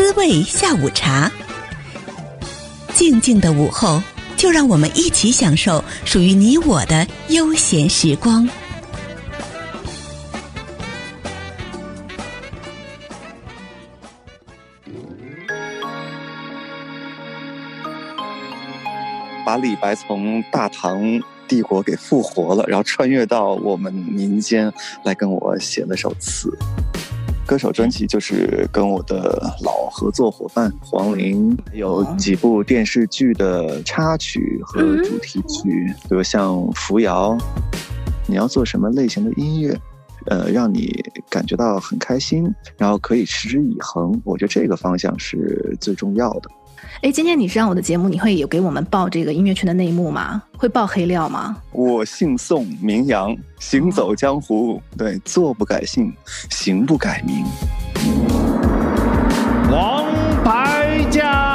滋味下午茶。静静的午后，就让我们一起享受属于你我的悠闲时光。把李白从大唐帝国给复活了，然后穿越到我们民间来跟我写了首词。歌手专辑就是跟我的老合作伙伴黄龄有几部电视剧的插曲和主题曲，比如像《扶摇》。你要做什么类型的音乐？呃，让你感觉到很开心，然后可以持之以恒。我觉得这个方向是最重要的。哎，今天你上我的节目，你会有给我们报这个音乐圈的内幕吗？会报黑料吗？我姓宋，名扬，行走江湖，哦、对，坐不改姓，行不改名。王牌驾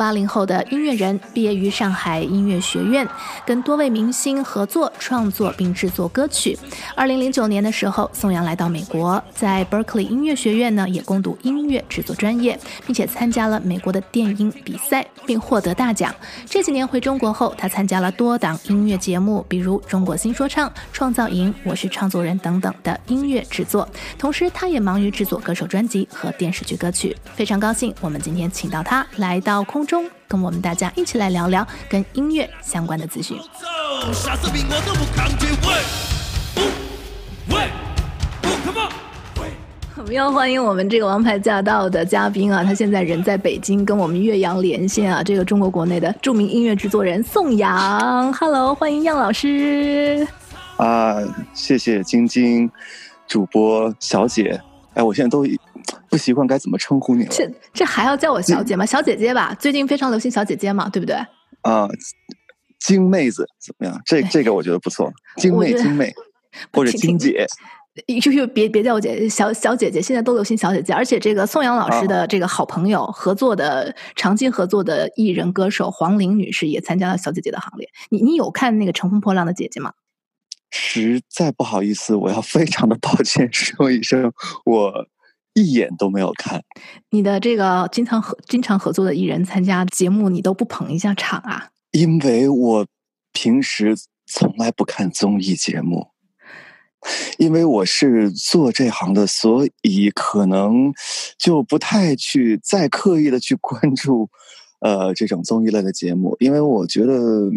八零后的音乐人，毕业于上海音乐学院，跟多位明星合作创作并制作歌曲。二零零九年的时候，宋阳来到美国，在 Berkeley 音乐学院呢也攻读音乐制作专业，并且参加了美国的电音比赛，并获得大奖。这几年回中国后，他参加了多档音乐节目，比如《中国新说唱》、《创造营》、《我是创作人》等等的音乐制作。同时，他也忙于制作歌手专辑和电视剧歌曲。非常高兴，我们今天请到他来到。空中跟我们大家一起来聊聊跟音乐相关的资讯。我们要欢迎我们这个王牌驾到的嘉宾啊，他现在人在北京，跟我们岳阳连线啊。这个中国国内的著名音乐制作人宋阳，Hello，欢迎杨老师。啊，谢谢晶晶主播小姐。哎，我现在都。不习惯该怎么称呼你了？这这还要叫我小姐吗？小姐姐吧，最近非常流行小姐姐嘛，对不对？啊，金妹子怎么样？这这个我觉得不错，金妹金妹或者金姐，就就别别叫我姐姐，小小姐姐，现在都流行小姐姐。而且这个宋阳老师的这个好朋友合作的长期合作的艺人歌手黄龄女士也参加了小姐姐的行列。你你有看那个《乘风破浪的姐姐》吗？实在不好意思，我要非常的抱歉说一声，我。一眼都没有看，你的这个经常合经常合作的艺人参加节目，你都不捧一下场啊？因为我平时从来不看综艺节目，因为我是做这行的，所以可能就不太去再刻意的去关注，呃，这种综艺类的节目，因为我觉得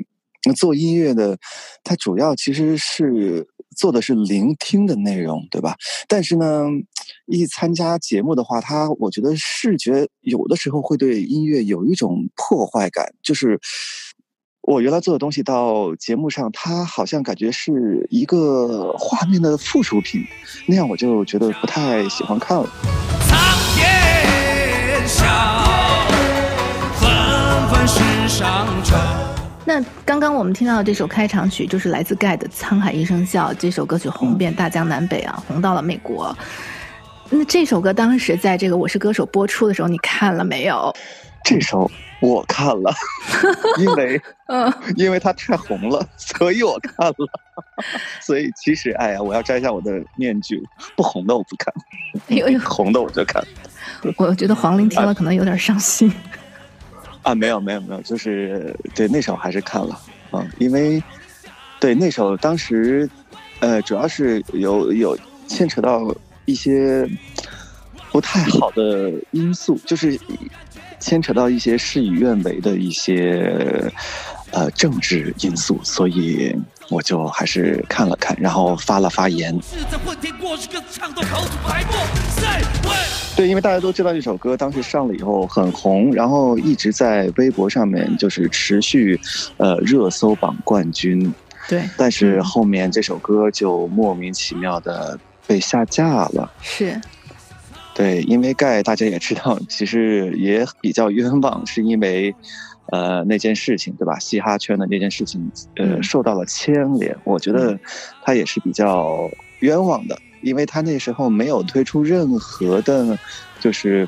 做音乐的，它主要其实是。做的是聆听的内容，对吧？但是呢，一参加节目的话，他我觉得视觉有的时候会对音乐有一种破坏感。就是我原来做的东西到节目上，它好像感觉是一个画面的附属品，那样我就觉得不太喜欢看了。苍天笑，纷纷世上尘。那刚刚我们听到的这首开场曲就是来自盖的《沧海一声笑》，这首歌曲红遍大江南北啊，红到了美国。那这首歌当时在这个《我是歌手》播出的时候，你看了没有？这首我看了，因为嗯，因为它太红了，所以我看了。所以其实，哎呀，我要摘下我的面具，不红的我不看，哎呦，红的我就看。我觉得黄龄听了可能有点伤心。啊，没有没有没有，就是对那首还是看了啊，因为对那首当时，呃，主要是有有牵扯到一些不太好的因素，就是牵扯到一些事与愿违的一些呃政治因素，所以我就还是看了看，然后发了发言。对，因为大家都知道这首歌当时上了以后很红，然后一直在微博上面就是持续，呃，热搜榜冠军。对，但是后面这首歌就莫名其妙的被下架了。是。对，因为盖大家也知道，其实也比较冤枉，是因为。呃，那件事情对吧？嘻哈圈的那件事情，呃，受到了牵连。我觉得他也是比较冤枉的，因为他那时候没有推出任何的，就是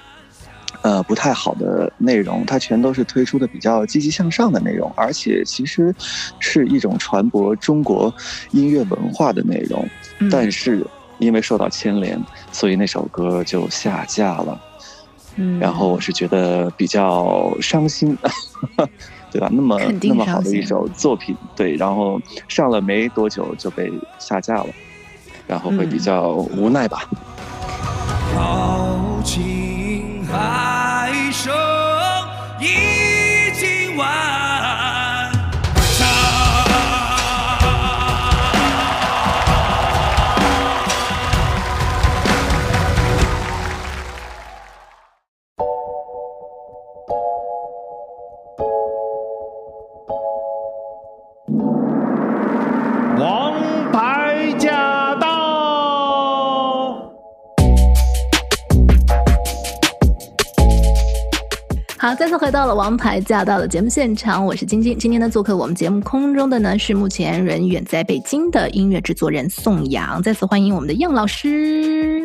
呃不太好的内容，他全都是推出的比较积极向上的内容，而且其实是一种传播中国音乐文化的内容。但是因为受到牵连，所以那首歌就下架了。嗯，然后我是觉得比较伤心，对吧？那么那么好的一首作品，对，然后上了没多久就被下架了，然后会比较无奈吧。豪情海生已经完。到了《王牌驾到》的节目现场，我是晶晶。今天呢，做客我们节目空中的呢是目前人远在北京的音乐制作人宋阳。再次欢迎我们的杨老师。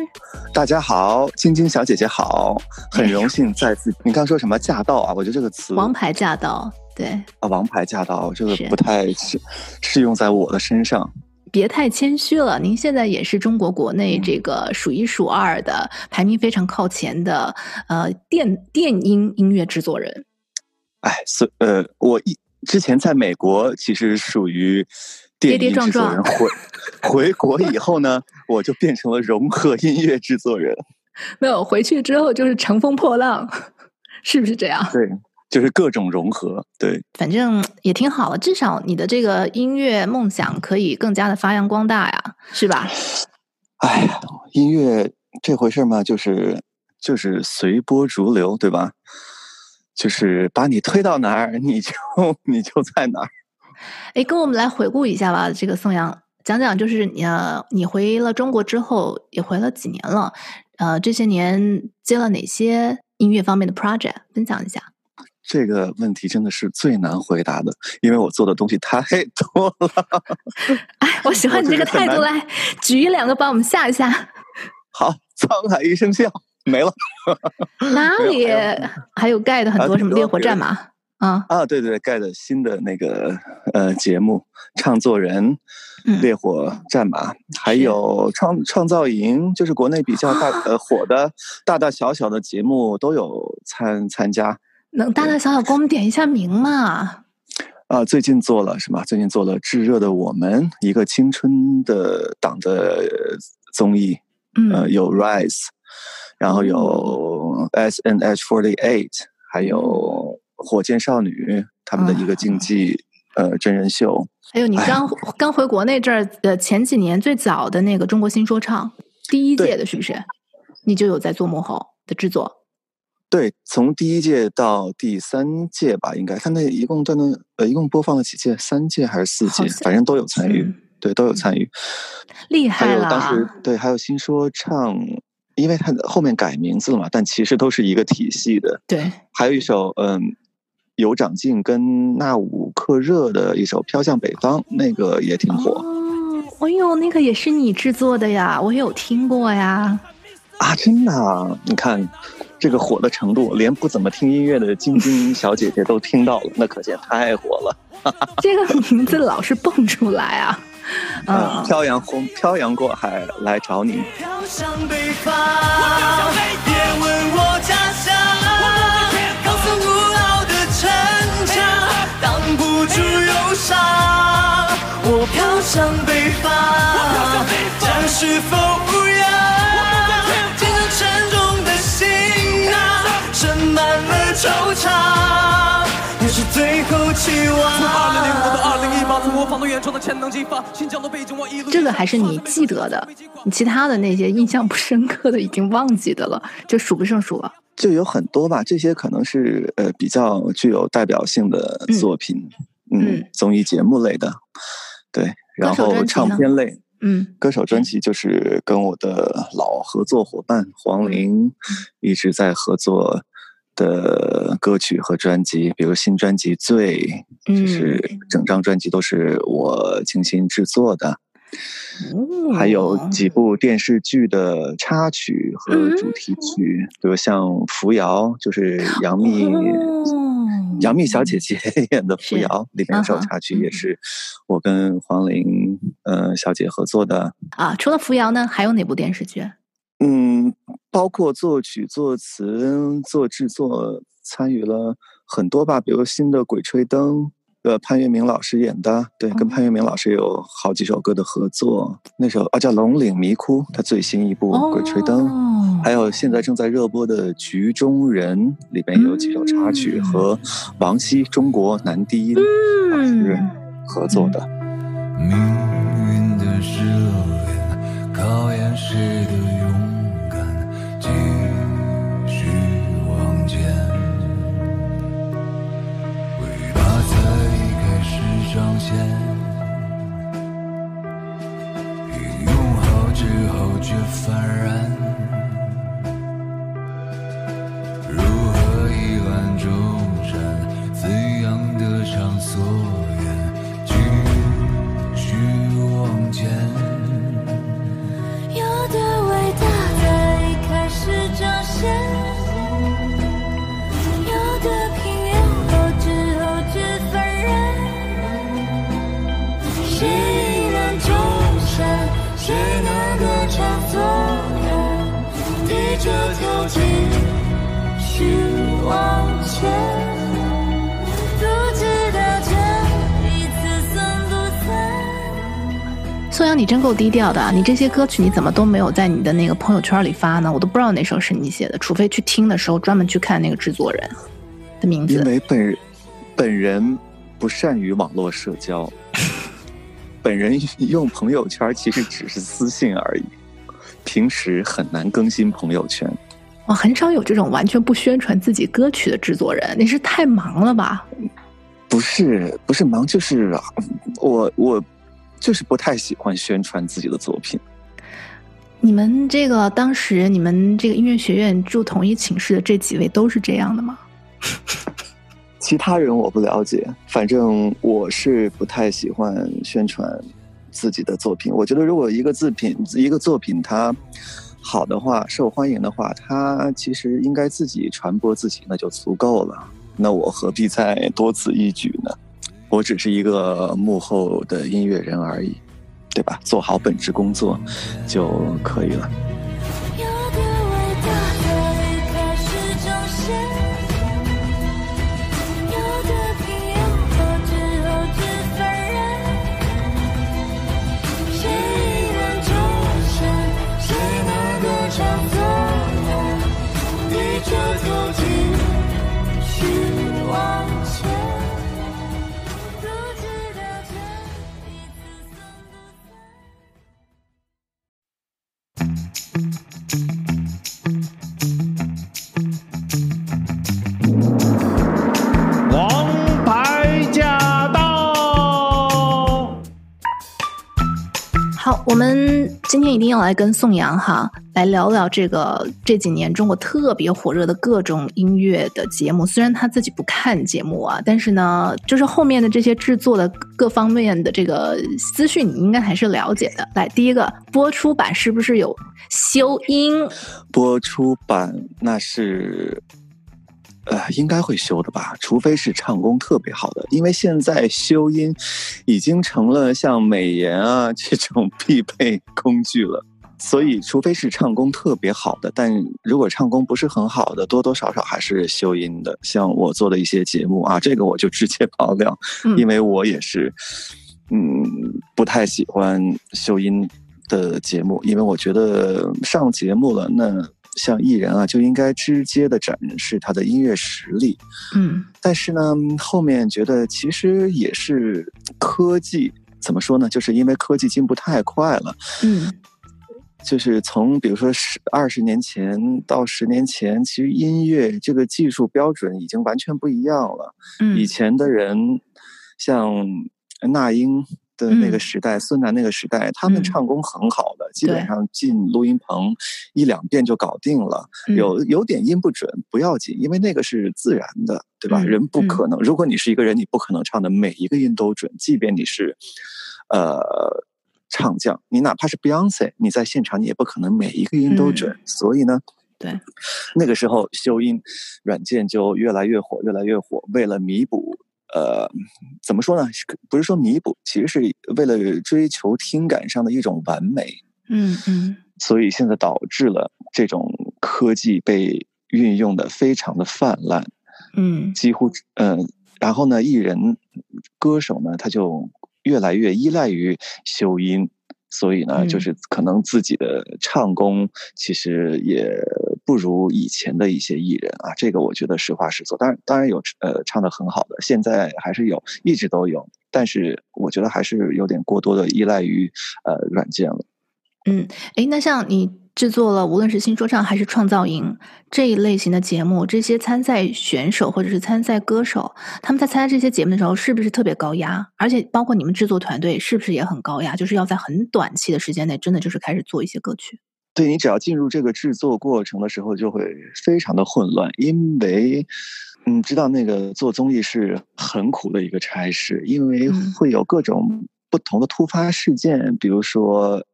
大家好，晶晶小姐姐好，很荣幸再次。你刚说什么驾到啊？我觉得这个词“王牌驾到”对啊，“王牌驾到”这个不太适适用在我的身上。别太谦虚了，您现在也是中国国内这个数一数二的、嗯、排名非常靠前的呃电电音音乐制作人。哎，所呃，我一之前在美国其实属于电音制作人，跌跌撞撞回 回国以后呢，我就变成了融合音乐制作人。没有回去之后就是乘风破浪，是不是这样？对。就是各种融合，对，反正也挺好的，至少你的这个音乐梦想可以更加的发扬光大呀，是吧？哎呀，音乐这回事嘛，就是就是随波逐流，对吧？就是把你推到哪儿，你就你就在哪儿。哎，跟我们来回顾一下吧，这个宋阳，讲讲就是你呃，你回了中国之后也回了几年了，呃，这些年接了哪些音乐方面的 project，分享一下。这个问题真的是最难回答的，因为我做的东西太多了。哎，我喜欢你这个态度，来举一两个帮我们吓一吓。好，沧海一声笑，没了。哪里还有盖的很多什么烈火战马啊？啊，对对对，盖的新的那个呃节目《唱作人》《烈火战马》，还有创创造营，就是国内比较大呃 火的大大小小的节目都有参参加。能大大小小给我们点一下名吗？啊，最近做了什么？最近做了《炙热的我们》，一个青春的党的综艺，嗯，呃，有 Rise，然后有 S N H Forty Eight，还有火箭少女他们的一个竞技、啊、呃真人秀。还有你刚刚回国那阵儿呃前几年最早的那个中国新说唱第一届的是不是？你就有在做幕后的制作。对，从第一届到第三届吧，应该他那一共断断呃，一共播放了几届？三届还是四届？反正都有参与，对，都有参与。厉害了！还有当时对，还有新说唱，因为他后面改名字了嘛，但其实都是一个体系的。对，还有一首嗯，有长进跟纳吾克热的一首《飘向北方》，那个也挺火。哦，哎呦，那个也是你制作的呀？我有听过呀。啊，真的啊？你看。这个火的程度，连不怎么听音乐的晶晶小姐姐都听到了，那可见太火了。这个名字老是蹦出来啊！嗯，漂洋红，漂洋过海来找你。飘向北方，别问我家乡，高耸古老的城墙，挡不住忧伤。我飘向北方，将是否无恙？惆怅，也是最后期望。从二零零五到二零一八，从这个还是你记得的，你其他的那些印象不深刻的已经忘记的了，就数不胜数了。就有很多吧，这些可能是呃比较具有代表性的作品，嗯，嗯综艺节目类的，对，然后唱片类，嗯，歌手专辑就是跟我的老合作伙伴黄龄一直在合作的歌曲和专辑，比如新专辑《醉》，就是整张专辑都是我精心制作的。还有几部电视剧的插曲和主题曲，比如像《扶摇》，就是杨幂杨幂小姐姐 演的《扶摇》，里面这首插曲也是我跟黄龄呃小姐合作的。啊，除了《扶摇》呢，还有哪部电视剧？嗯，包括作曲、作词、做制作，参与了很多吧，比如新的《鬼吹灯》。呃，潘粤明老师演的，对，跟潘粤明老师有好几首歌的合作。那首啊叫《龙岭迷窟》，他最新一部《鬼吹灯》，还有现在正在热播的《局中人》，里边有几首插曲和王晰中国男低音老师合作的。命运的试炼，考验谁的勇敢，继续往前。上线，用好之后却幡然。如何一览众山，怎样得偿所愿，继续往前。宋阳，你真够低调的！你这些歌曲你怎么都没有在你的那个朋友圈里发呢？我都不知道哪首是你写的，除非去听的时候专门去看那个制作人的名字。因为本本人不善于网络社交，本人用朋友圈其实只是私信而已，平时很难更新朋友圈。我很少有这种完全不宣传自己歌曲的制作人，你是太忙了吧？不是，不是忙，就是我我。就是不太喜欢宣传自己的作品。你们这个当时你们这个音乐学院住同一寝室的这几位都是这样的吗？其他人我不了解，反正我是不太喜欢宣传自己的作品。我觉得如果一个作品一个作品它好的话，受欢迎的话，它其实应该自己传播自己，那就足够了。那我何必再多此一举呢？我只是一个幕后的音乐人而已，对吧？做好本职工作就可以了。一定要来跟宋阳哈来聊聊这个这几年中国特别火热的各种音乐的节目。虽然他自己不看节目啊，但是呢，就是后面的这些制作的各方面的这个资讯，你应该还是了解的。来，第一个播出版是不是有修音？播出版那是。呃，应该会修的吧，除非是唱功特别好的，因为现在修音已经成了像美颜啊 这种必备工具了，所以除非是唱功特别好的，但如果唱功不是很好的，多多少少还是修音的。像我做的一些节目啊，这个我就直接爆料，因为我也是，嗯，不太喜欢修音的节目，因为我觉得上节目了那。像艺人啊，就应该直接的展示他的音乐实力。嗯，但是呢，后面觉得其实也是科技怎么说呢？就是因为科技进步太快了。嗯。就是从比如说十二十年前到十年前，其实音乐这个技术标准已经完全不一样了。嗯，以前的人像那英的那个时代，嗯、孙楠那个时代，他们唱功很好的，嗯、基本上进录音棚一两遍就搞定了。嗯、有有点音不准不要紧，因为那个是自然的，对吧？嗯、人不可能，如果你是一个人，你不可能唱的每一个音都准，即便你是，呃。唱将，你哪怕是 Beyonce，你在现场你也不可能每一个音都准。嗯、所以呢，对，那个时候修音软件就越来越火，越来越火。为了弥补，呃，怎么说呢？不是说弥补，其实是为了追求听感上的一种完美。嗯嗯。嗯，所以现在导致了这种科技被运用的非常的泛滥。嗯，几乎嗯、呃，然后呢，艺人、歌手呢，他就。越来越依赖于修音，所以呢，嗯、就是可能自己的唱功其实也不如以前的一些艺人啊。这个我觉得实话实说。当然，当然有呃唱的很好的，现在还是有，一直都有。但是我觉得还是有点过多的依赖于呃软件了。嗯，诶，那像你。制作了无论是新说唱还是创造营这一类型的节目，这些参赛选手或者是参赛歌手，他们在参加这些节目的时候，是不是特别高压？而且包括你们制作团队，是不是也很高压？就是要在很短期的时间内，真的就是开始做一些歌曲。对，你只要进入这个制作过程的时候，就会非常的混乱，因为嗯，知道那个做综艺是很苦的一个差事，因为会有各种不同的突发事件，嗯、比如说。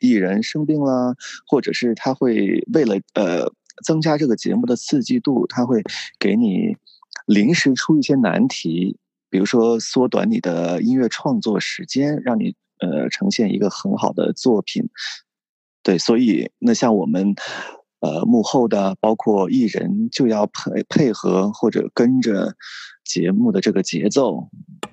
艺人生病啦，或者是他会为了呃增加这个节目的刺激度，他会给你临时出一些难题，比如说缩短你的音乐创作时间，让你呃呈现一个很好的作品。对，所以那像我们呃幕后的包括艺人就要配配合或者跟着节目的这个节奏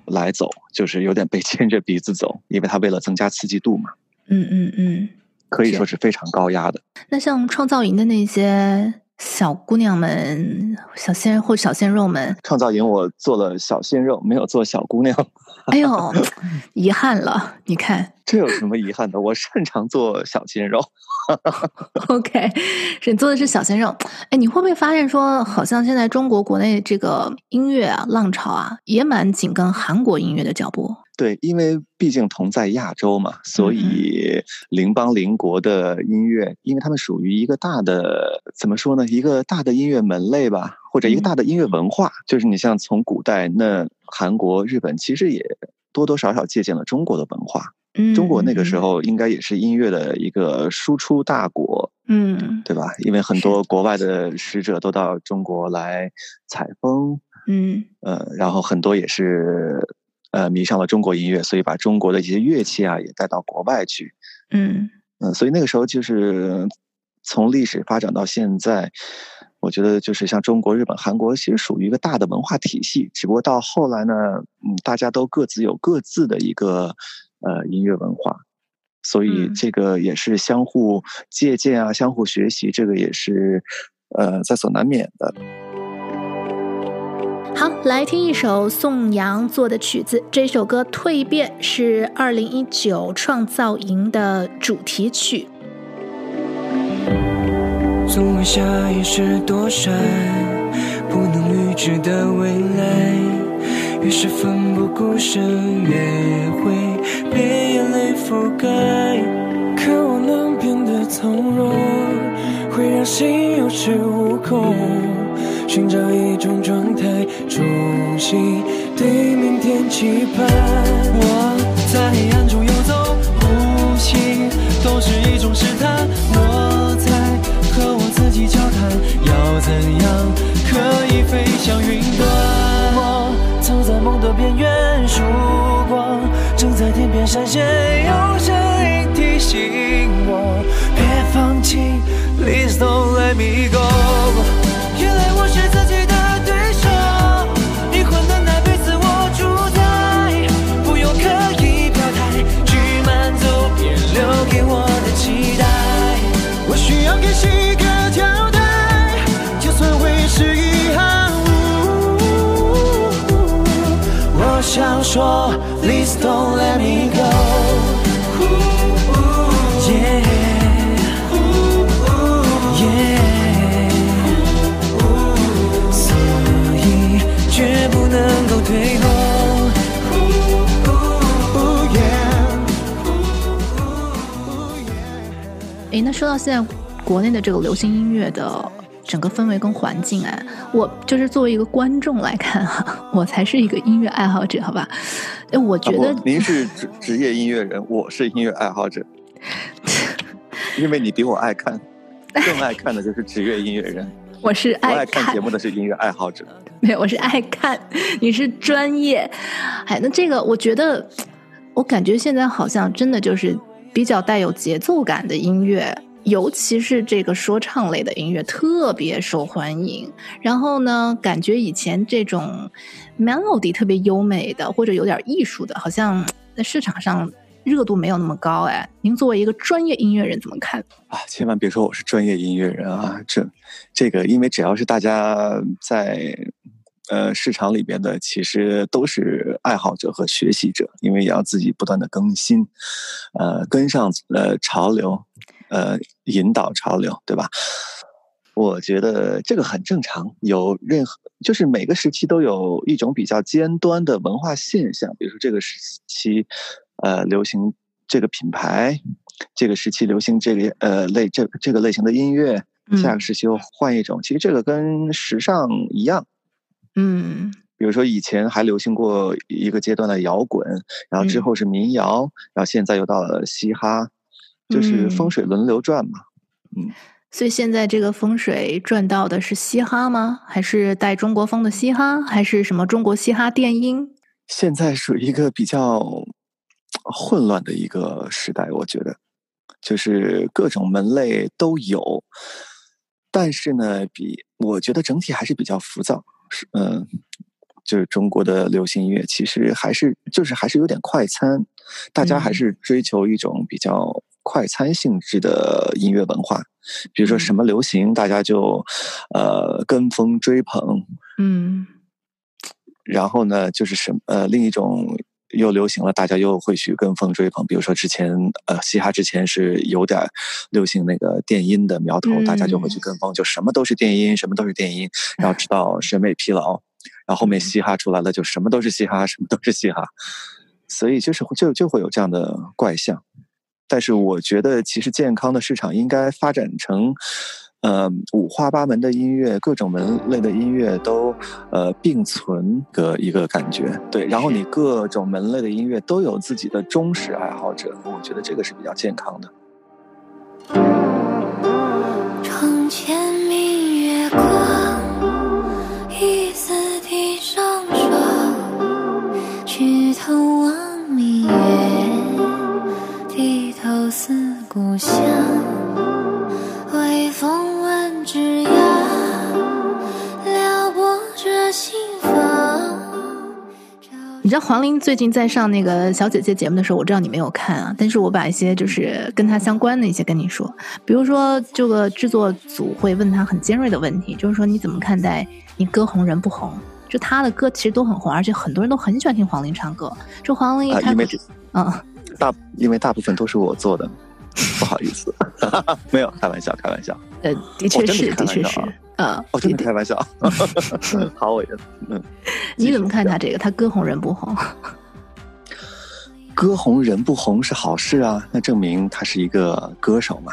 来走，就是有点被 牵着鼻子走，因为他为了增加刺激度嘛。嗯嗯嗯，可以说是非常高压的。那像创造营的那些小姑娘们、小鲜或小鲜肉们，创造营我做了小鲜肉，没有做小姑娘。哎呦，遗憾了！你看，这有什么遗憾的？我擅长做小鲜肉。OK，是你做的是小鲜肉。哎，你会不会发现说，好像现在中国国内这个音乐啊浪潮啊，也蛮紧跟韩国音乐的脚步？对，因为毕竟同在亚洲嘛，所以邻邦邻国的音乐，因为他们属于一个大的，怎么说呢？一个大的音乐门类吧，或者一个大的音乐文化。嗯、就是你像从古代，那韩国、日本其实也多多少少借鉴了中国的文化。嗯，中国那个时候应该也是音乐的一个输出大国。嗯，对吧？因为很多国外的使者都到中国来采风。嗯，呃，然后很多也是。呃，迷上了中国音乐，所以把中国的一些乐器啊也带到国外去。嗯嗯、呃，所以那个时候就是从历史发展到现在，我觉得就是像中国、日本、韩国，其实属于一个大的文化体系。只不过到后来呢，嗯，大家都各自有各自的一个呃音乐文化，所以这个也是相互借鉴啊，相互学习，这个也是呃在所难免的。好，来听一首宋阳做的曲子。这首歌《蜕变》是二零一九创造营的主题曲。总会下意识躲闪，不能预知的未来，越是奋不顾身，越会被眼泪覆盖。渴望能变得从容，会让心有恃无恐。寻找一种状态，重新对明天期盼。我在黑暗中游走，呼吸都是一种试探。我在和我自己交谈，要怎样可以飞向云端？我走在梦的边缘，曙光正在天边闪现，有声音提醒我别放弃，Please don't let me go。说，Please don't let me go。哎，那说到现在国内的这个流行音乐的整个氛围跟环境，哎，我就是作为一个观众来看哈，我才是一个音乐爱好者，好吧？哎，我觉得、啊、您是职 职业音乐人，我是音乐爱好者，因为你比我爱看，更爱看的就是职业音乐人。我是爱看，爱看节目的是音乐爱好者，没有，我是爱看，你是专业。哎，那这个我觉得，我感觉现在好像真的就是。比较带有节奏感的音乐，尤其是这个说唱类的音乐特别受欢迎。然后呢，感觉以前这种 melody 特别优美的或者有点艺术的，好像在市场上热度没有那么高。哎，您作为一个专业音乐人怎么看？啊，千万别说我是专业音乐人啊！这这个，因为只要是大家在。呃，市场里边的其实都是爱好者和学习者，因为也要自己不断的更新，呃，跟上呃潮流，呃，引导潮流，对吧？我觉得这个很正常，有任何就是每个时期都有一种比较尖端的文化现象，比如说这个时期，呃，流行这个品牌，这个时期流行这个呃类这这个类型的音乐，下个时期又换一种，嗯、其实这个跟时尚一样。嗯，比如说以前还流行过一个阶段的摇滚，然后之后是民谣，嗯、然后现在又到了嘻哈，就是风水轮流转嘛。嗯，所以现在这个风水转到的是嘻哈吗？还是带中国风的嘻哈？还是什么中国嘻哈电音？现在属于一个比较混乱的一个时代，我觉得，就是各种门类都有，但是呢，比我觉得整体还是比较浮躁。是嗯，就是中国的流行音乐，其实还是就是还是有点快餐，大家还是追求一种比较快餐性质的音乐文化。比如说什么流行，大家就呃跟风追捧，嗯，然后呢，就是什么呃另一种又流行了，大家又会去跟风追捧。比如说之前呃嘻哈之前是有点流行那个电音的苗头，嗯、大家就会去跟风，就什么都是电音，什么都是电音，然后直到审美疲劳，然后后面嘻哈出来了，就什么都是嘻哈，什么都是嘻哈，所以就是就就会有这样的怪象。但是我觉得，其实健康的市场应该发展成。呃，五花八门的音乐，各种门类的音乐都呃并存的一个感觉，对。然后你各种门类的音乐都有自己的忠实爱好者，我觉得这个是比较健康的。窗前明思故乡。微风吻枝桠，撩拨着心房你知道黄龄最近在上那个小姐姐节目的时候，我知道你没有看啊，但是我把一些就是跟她相关的一些跟你说，比如说这个制作组会问她很尖锐的问题，就是说你怎么看待你歌红人不红？就她的歌其实都很红，而且很多人都很喜欢听黄龄唱歌。就黄龄一开口，嗯，大因为大部分都是我做的。不好意思，没有开玩笑，开玩笑。呃，的确是，的确是，啊，我真的开玩笑。好，我嗯，你怎么看他这个？他歌红人不红？歌红人不红是好事啊，那证明他是一个歌手嘛。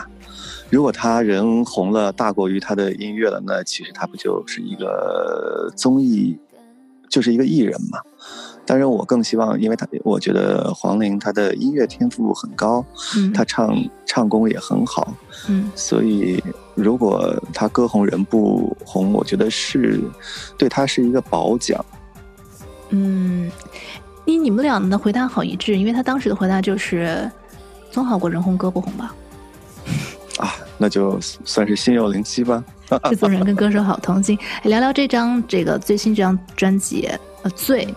如果他人红了大过于他的音乐了，那其实他不就是一个综艺，就是一个艺人嘛。当然，我更希望，因为他，我觉得黄龄他的音乐天赋很高，嗯，他唱唱功也很好，嗯，所以如果他歌红人不红，我觉得是对他是一个褒奖。嗯，你你们俩的回答好一致，因为他当时的回答就是总好过人红歌不红吧？啊，那就算是心有灵犀吧。制作人跟歌手好同心，聊聊这张这个最新这张专辑呃醉。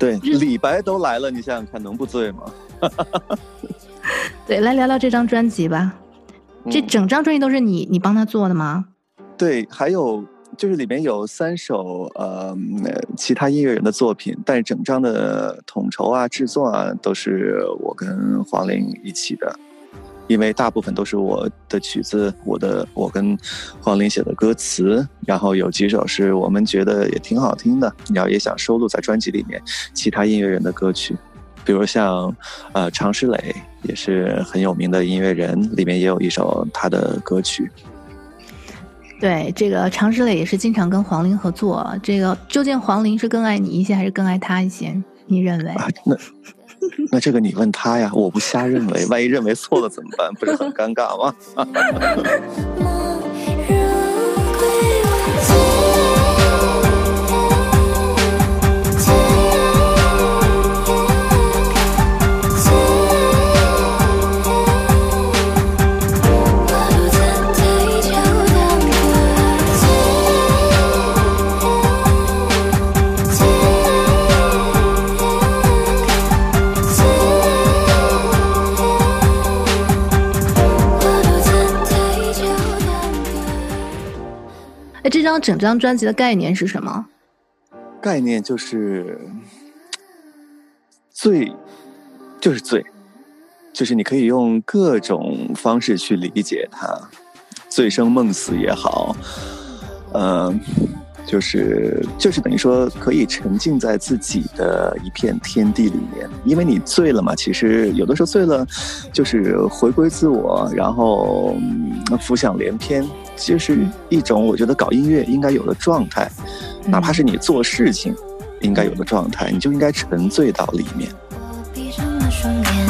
对，李白都来了，你想想看，能不醉吗？对，来聊聊这张专辑吧。这整张专辑都是你你帮他做的吗？对，还有就是里面有三首呃其他音乐人的作品，但是整张的统筹啊、制作啊都是我跟黄龄一起的，因为大部分都是我的曲子，我的我跟黄龄写的歌词，然后有几首是我们觉得也挺好听的，然后也想收录在专辑里面其他音乐人的歌曲，比如像呃常石磊也是很有名的音乐人，里面也有一首他的歌曲。对，这个常石磊也是经常跟黄龄合作。这个究竟黄龄是更爱你一些，还是更爱他一些？你认为？啊，那 那这个你问他呀，我不瞎认为，万一认为错了怎么办？不是很尴尬吗？张整张专辑的概念是什么？概念就是醉，就是醉，就是你可以用各种方式去理解它，醉生梦死也好，嗯、就是就是等于说可以沉浸在自己的一片天地里面，因为你醉了嘛。其实有的时候醉了，就是回归自我，然后浮想联翩。就是一种我觉得搞音乐应该有的状态，哪怕是你做事情应该有的状态，你就应该沉醉到里面。滋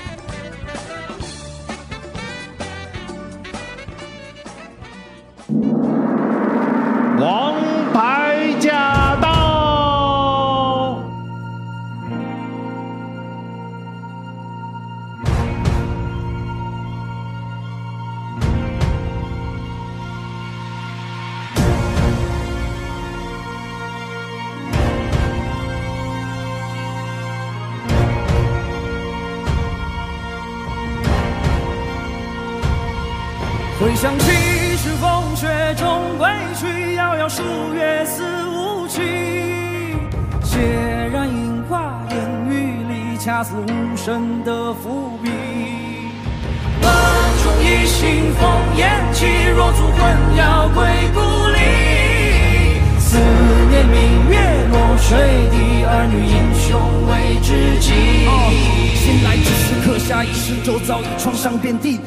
创伤遍地。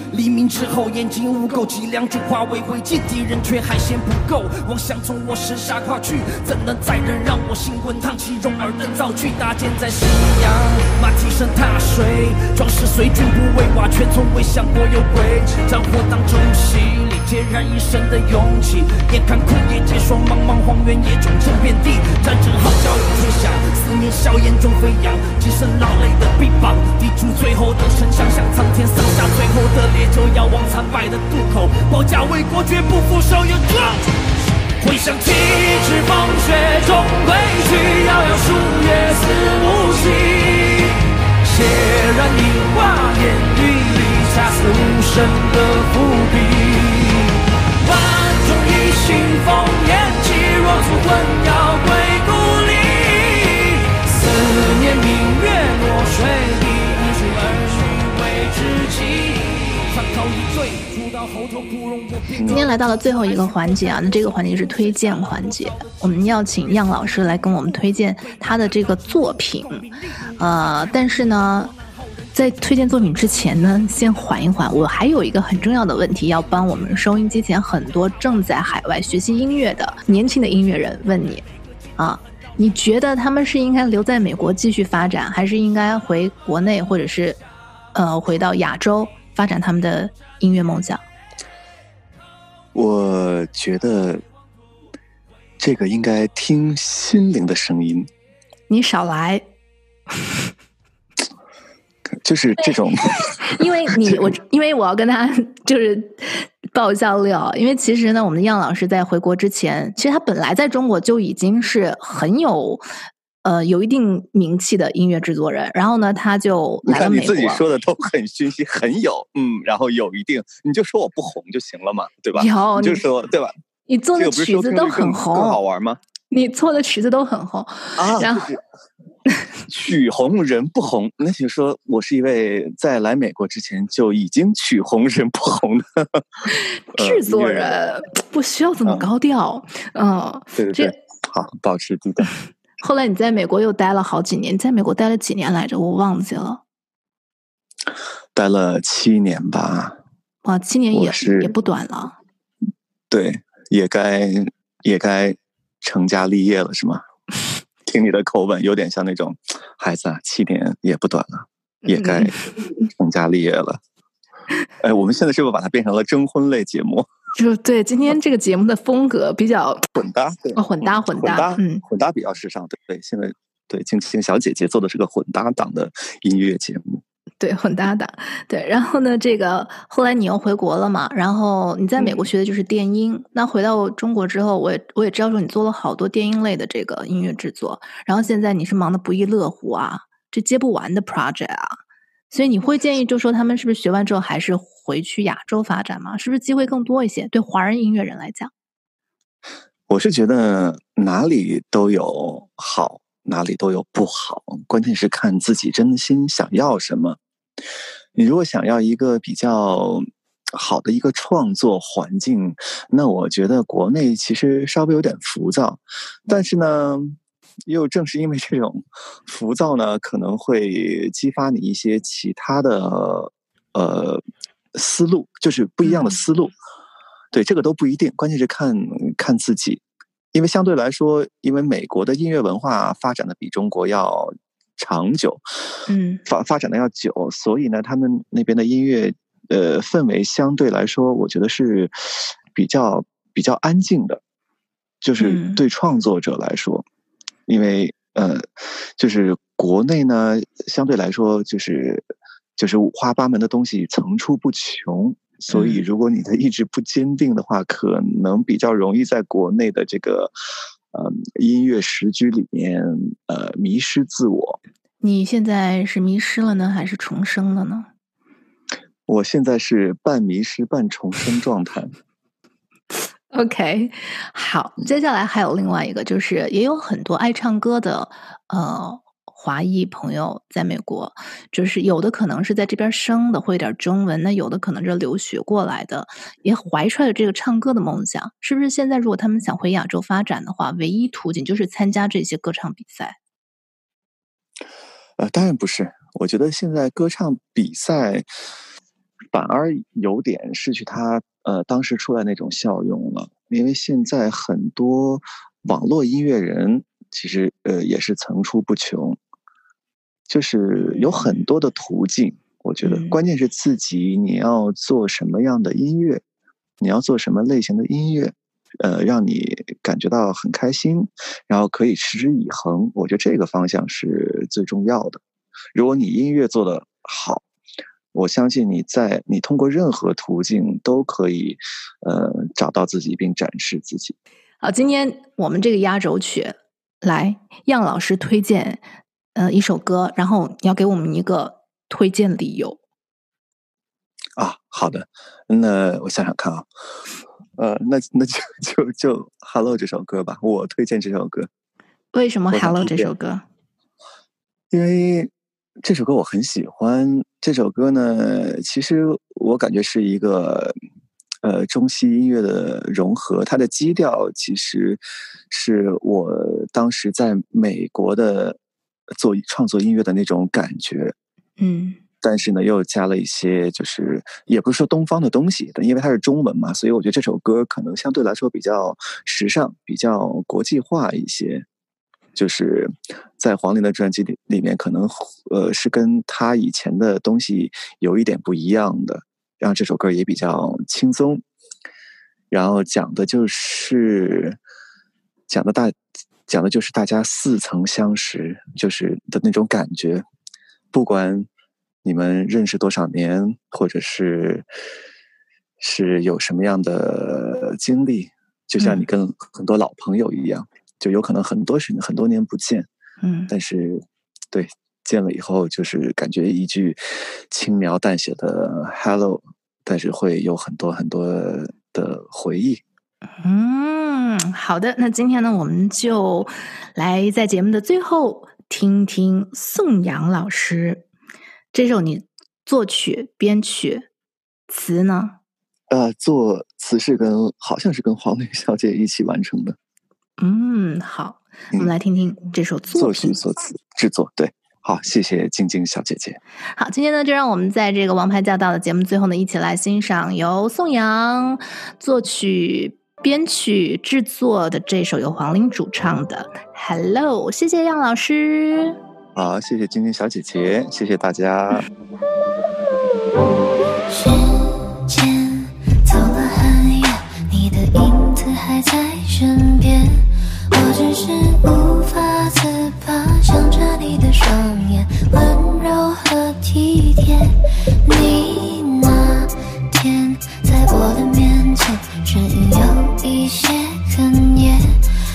之后，眼睛污垢，几两句化为灰烬，敌人却还嫌不够。妄想从我身下跨去，怎能再忍让我心滚烫起？蓉儿的造句搭建在夕阳，马蹄声踏水，壮士随军不畏瓦，却从未想过有鬼。战火当中洗礼，孑然一身的勇气。眼看枯叶结霜，茫茫荒原野种震遍地，战争号角已吹响，思念硝烟中飞扬，几声劳累的臂膀。抵住最后的城墙，向苍天洒下最后的烈酒，遥望残败的渡口，保家卫国，绝不负手。有壮，回想起，知风雪中归去，遥遥数月似无期。血染樱花烟雨里，恰似无声的伏笔。万种异性烽烟起，若足魂要归故里。思念明月落水今天来到了最后一个环节啊，那这个环节是推荐环节，我们要请样老师来跟我们推荐他的这个作品，呃，但是呢，在推荐作品之前呢，先缓一缓，我还有一个很重要的问题要帮我们收音机前很多正在海外学习音乐的年轻的音乐人问你，啊，你觉得他们是应该留在美国继续发展，还是应该回国内，或者是，呃，回到亚洲？发展他们的音乐梦想，我觉得这个应该听心灵的声音。你少来，就是这种，因为你 我因为我要跟他就是爆一下料，因为其实呢，我们的样老师在回国之前，其实他本来在中国就已经是很有。呃，有一定名气的音乐制作人，然后呢，他就来了美国。你看你自己说的都很讯息，很有，嗯，然后有一定，你就说我不红就行了嘛，对吧？有，你就说对吧？你做的曲子都很红，更好玩吗？你做的曲子都很红啊，然后曲红人不红，那就说我是一位在来美国之前就已经曲红人不红的制作人，呃、不需要这么高调，嗯，嗯对对对，好，保持低调。后来你在美国又待了好几年，你在美国待了几年来着？我忘记了，待了七年吧。哇，七年也是也不短了。对，也该也该成家立业了，是吗？听你的口吻，有点像那种孩子啊，七年也不短了，也该成家立业了。哎，我们现在是不是把它变成了征婚类节目？就对，今天这个节目的风格比较混搭，对，哦，混搭混搭，嗯，混搭比较时尚，对对。现在对静静小姐姐做的是个混搭档的音乐节目，对，混搭档，对。然后呢，这个后来你又回国了嘛？然后你在美国学的就是电音，嗯、那回到中国之后，我也我也知道说你做了好多电音类的这个音乐制作，然后现在你是忙得不亦乐乎啊，这接不完的 project 啊，所以你会建议就说他们是不是学完之后还是？回去亚洲发展吗？是不是机会更多一些？对华人音乐人来讲，我是觉得哪里都有好，哪里都有不好，关键是看自己真心想要什么。你如果想要一个比较好的一个创作环境，那我觉得国内其实稍微有点浮躁，但是呢，又正是因为这种 浮躁呢，可能会激发你一些其他的呃。思路就是不一样的思路，对，这个都不一定，关键是看看自己，因为相对来说，因为美国的音乐文化发展的比中国要长久，嗯，发发展的要久，所以呢，他们那边的音乐呃氛围相对来说，我觉得是比较比较安静的，就是对创作者来说，因为呃，就是国内呢相对来说就是。就是五花八门的东西层出不穷，所以如果你的意志不坚定的话，嗯、可能比较容易在国内的这个呃音乐时局里面呃迷失自我。你现在是迷失了呢，还是重生了呢？我现在是半迷失半重生状态。OK，好，接下来还有另外一个，就是也有很多爱唱歌的呃。华裔朋友在美国，就是有的可能是在这边生的，会有点中文；那有的可能是留学过来的，也怀揣着这个唱歌的梦想。是不是现在如果他们想回亚洲发展的话，唯一途径就是参加这些歌唱比赛？呃，当然不是。我觉得现在歌唱比赛反而有点失去它呃当时出来那种效用了，因为现在很多网络音乐人其实呃也是层出不穷。就是有很多的途径，我觉得关键是自己你要做什么样的音乐，你要做什么类型的音乐，呃，让你感觉到很开心，然后可以持之以恒。我觉得这个方向是最重要的。如果你音乐做得好，我相信你在你通过任何途径都可以，呃，找到自己并展示自己。好，今天我们这个压轴曲，来，样老师推荐。呃，一首歌，然后你要给我们一个推荐理由啊。好的，那我想想看啊，呃，那那就就就《Hello》这首歌吧，我推荐这首歌。为什么《Hello》这首歌？因为这首歌我很喜欢。这首歌呢，其实我感觉是一个呃中西音乐的融合，它的基调其实是我当时在美国的。做创作音乐的那种感觉，嗯，但是呢，又加了一些，就是也不是说东方的东西，因为它是中文嘛，所以我觉得这首歌可能相对来说比较时尚，比较国际化一些。就是在黄龄的专辑里里面，可能呃是跟他以前的东西有一点不一样的，让这首歌也比较轻松。然后讲的就是讲的大讲的就是大家似曾相识，就是的那种感觉。不管你们认识多少年，或者是是有什么样的经历，就像你跟很多老朋友一样，嗯、就有可能很多时很多年不见，嗯，但是对见了以后，就是感觉一句轻描淡写的 “hello”，但是会有很多很多的回忆。嗯，好的，那今天呢，我们就来在节目的最后听听宋阳老师这首你作曲、编曲、词呢？呃，作词是跟好像是跟黄磊小姐一起完成的。嗯，好，我们来听听这首作作曲、作词、制作。对，好，谢谢静静小姐姐。好，今天呢，就让我们在这个《王牌驾到》的节目最后呢，一起来欣赏由宋阳作曲。编曲制作的这首由黄龄主唱的《Hello》，谢谢杨老师。好，谢谢晶晶小姐姐，谢谢大家。时间走了很远，你的影子还在身边，我只是无法自拔，想着你的双眼温柔和体贴。你那天在我的面。一些哽咽，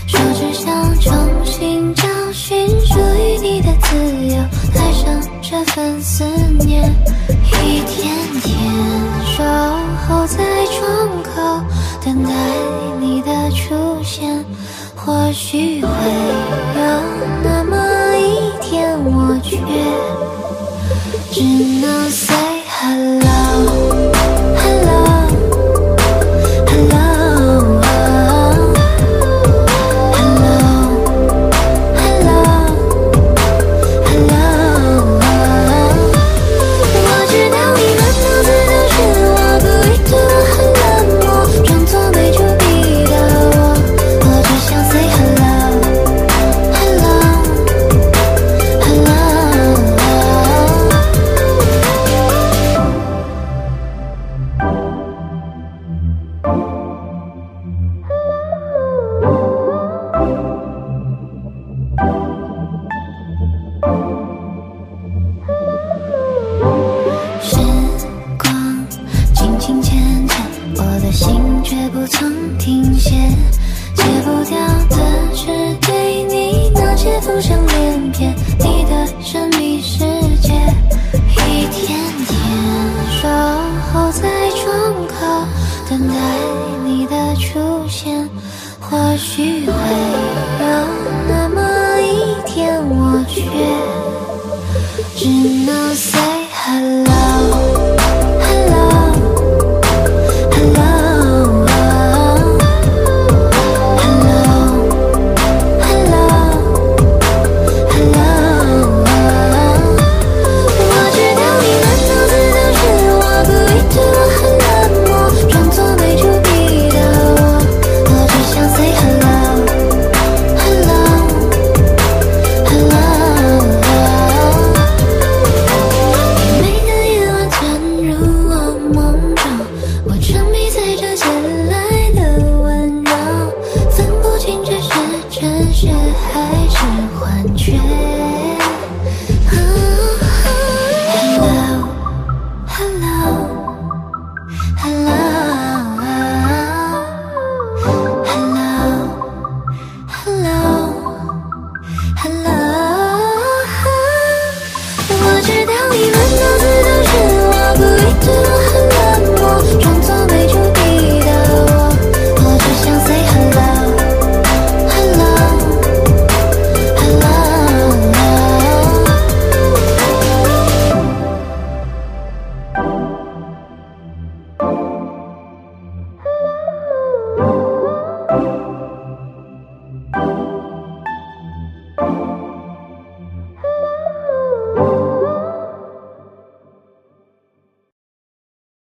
说只想重新找寻属于你的自由，爱上这份思念，一天天守候在窗口，等待你的出现，或许会有那么一天，我却只能 say hello。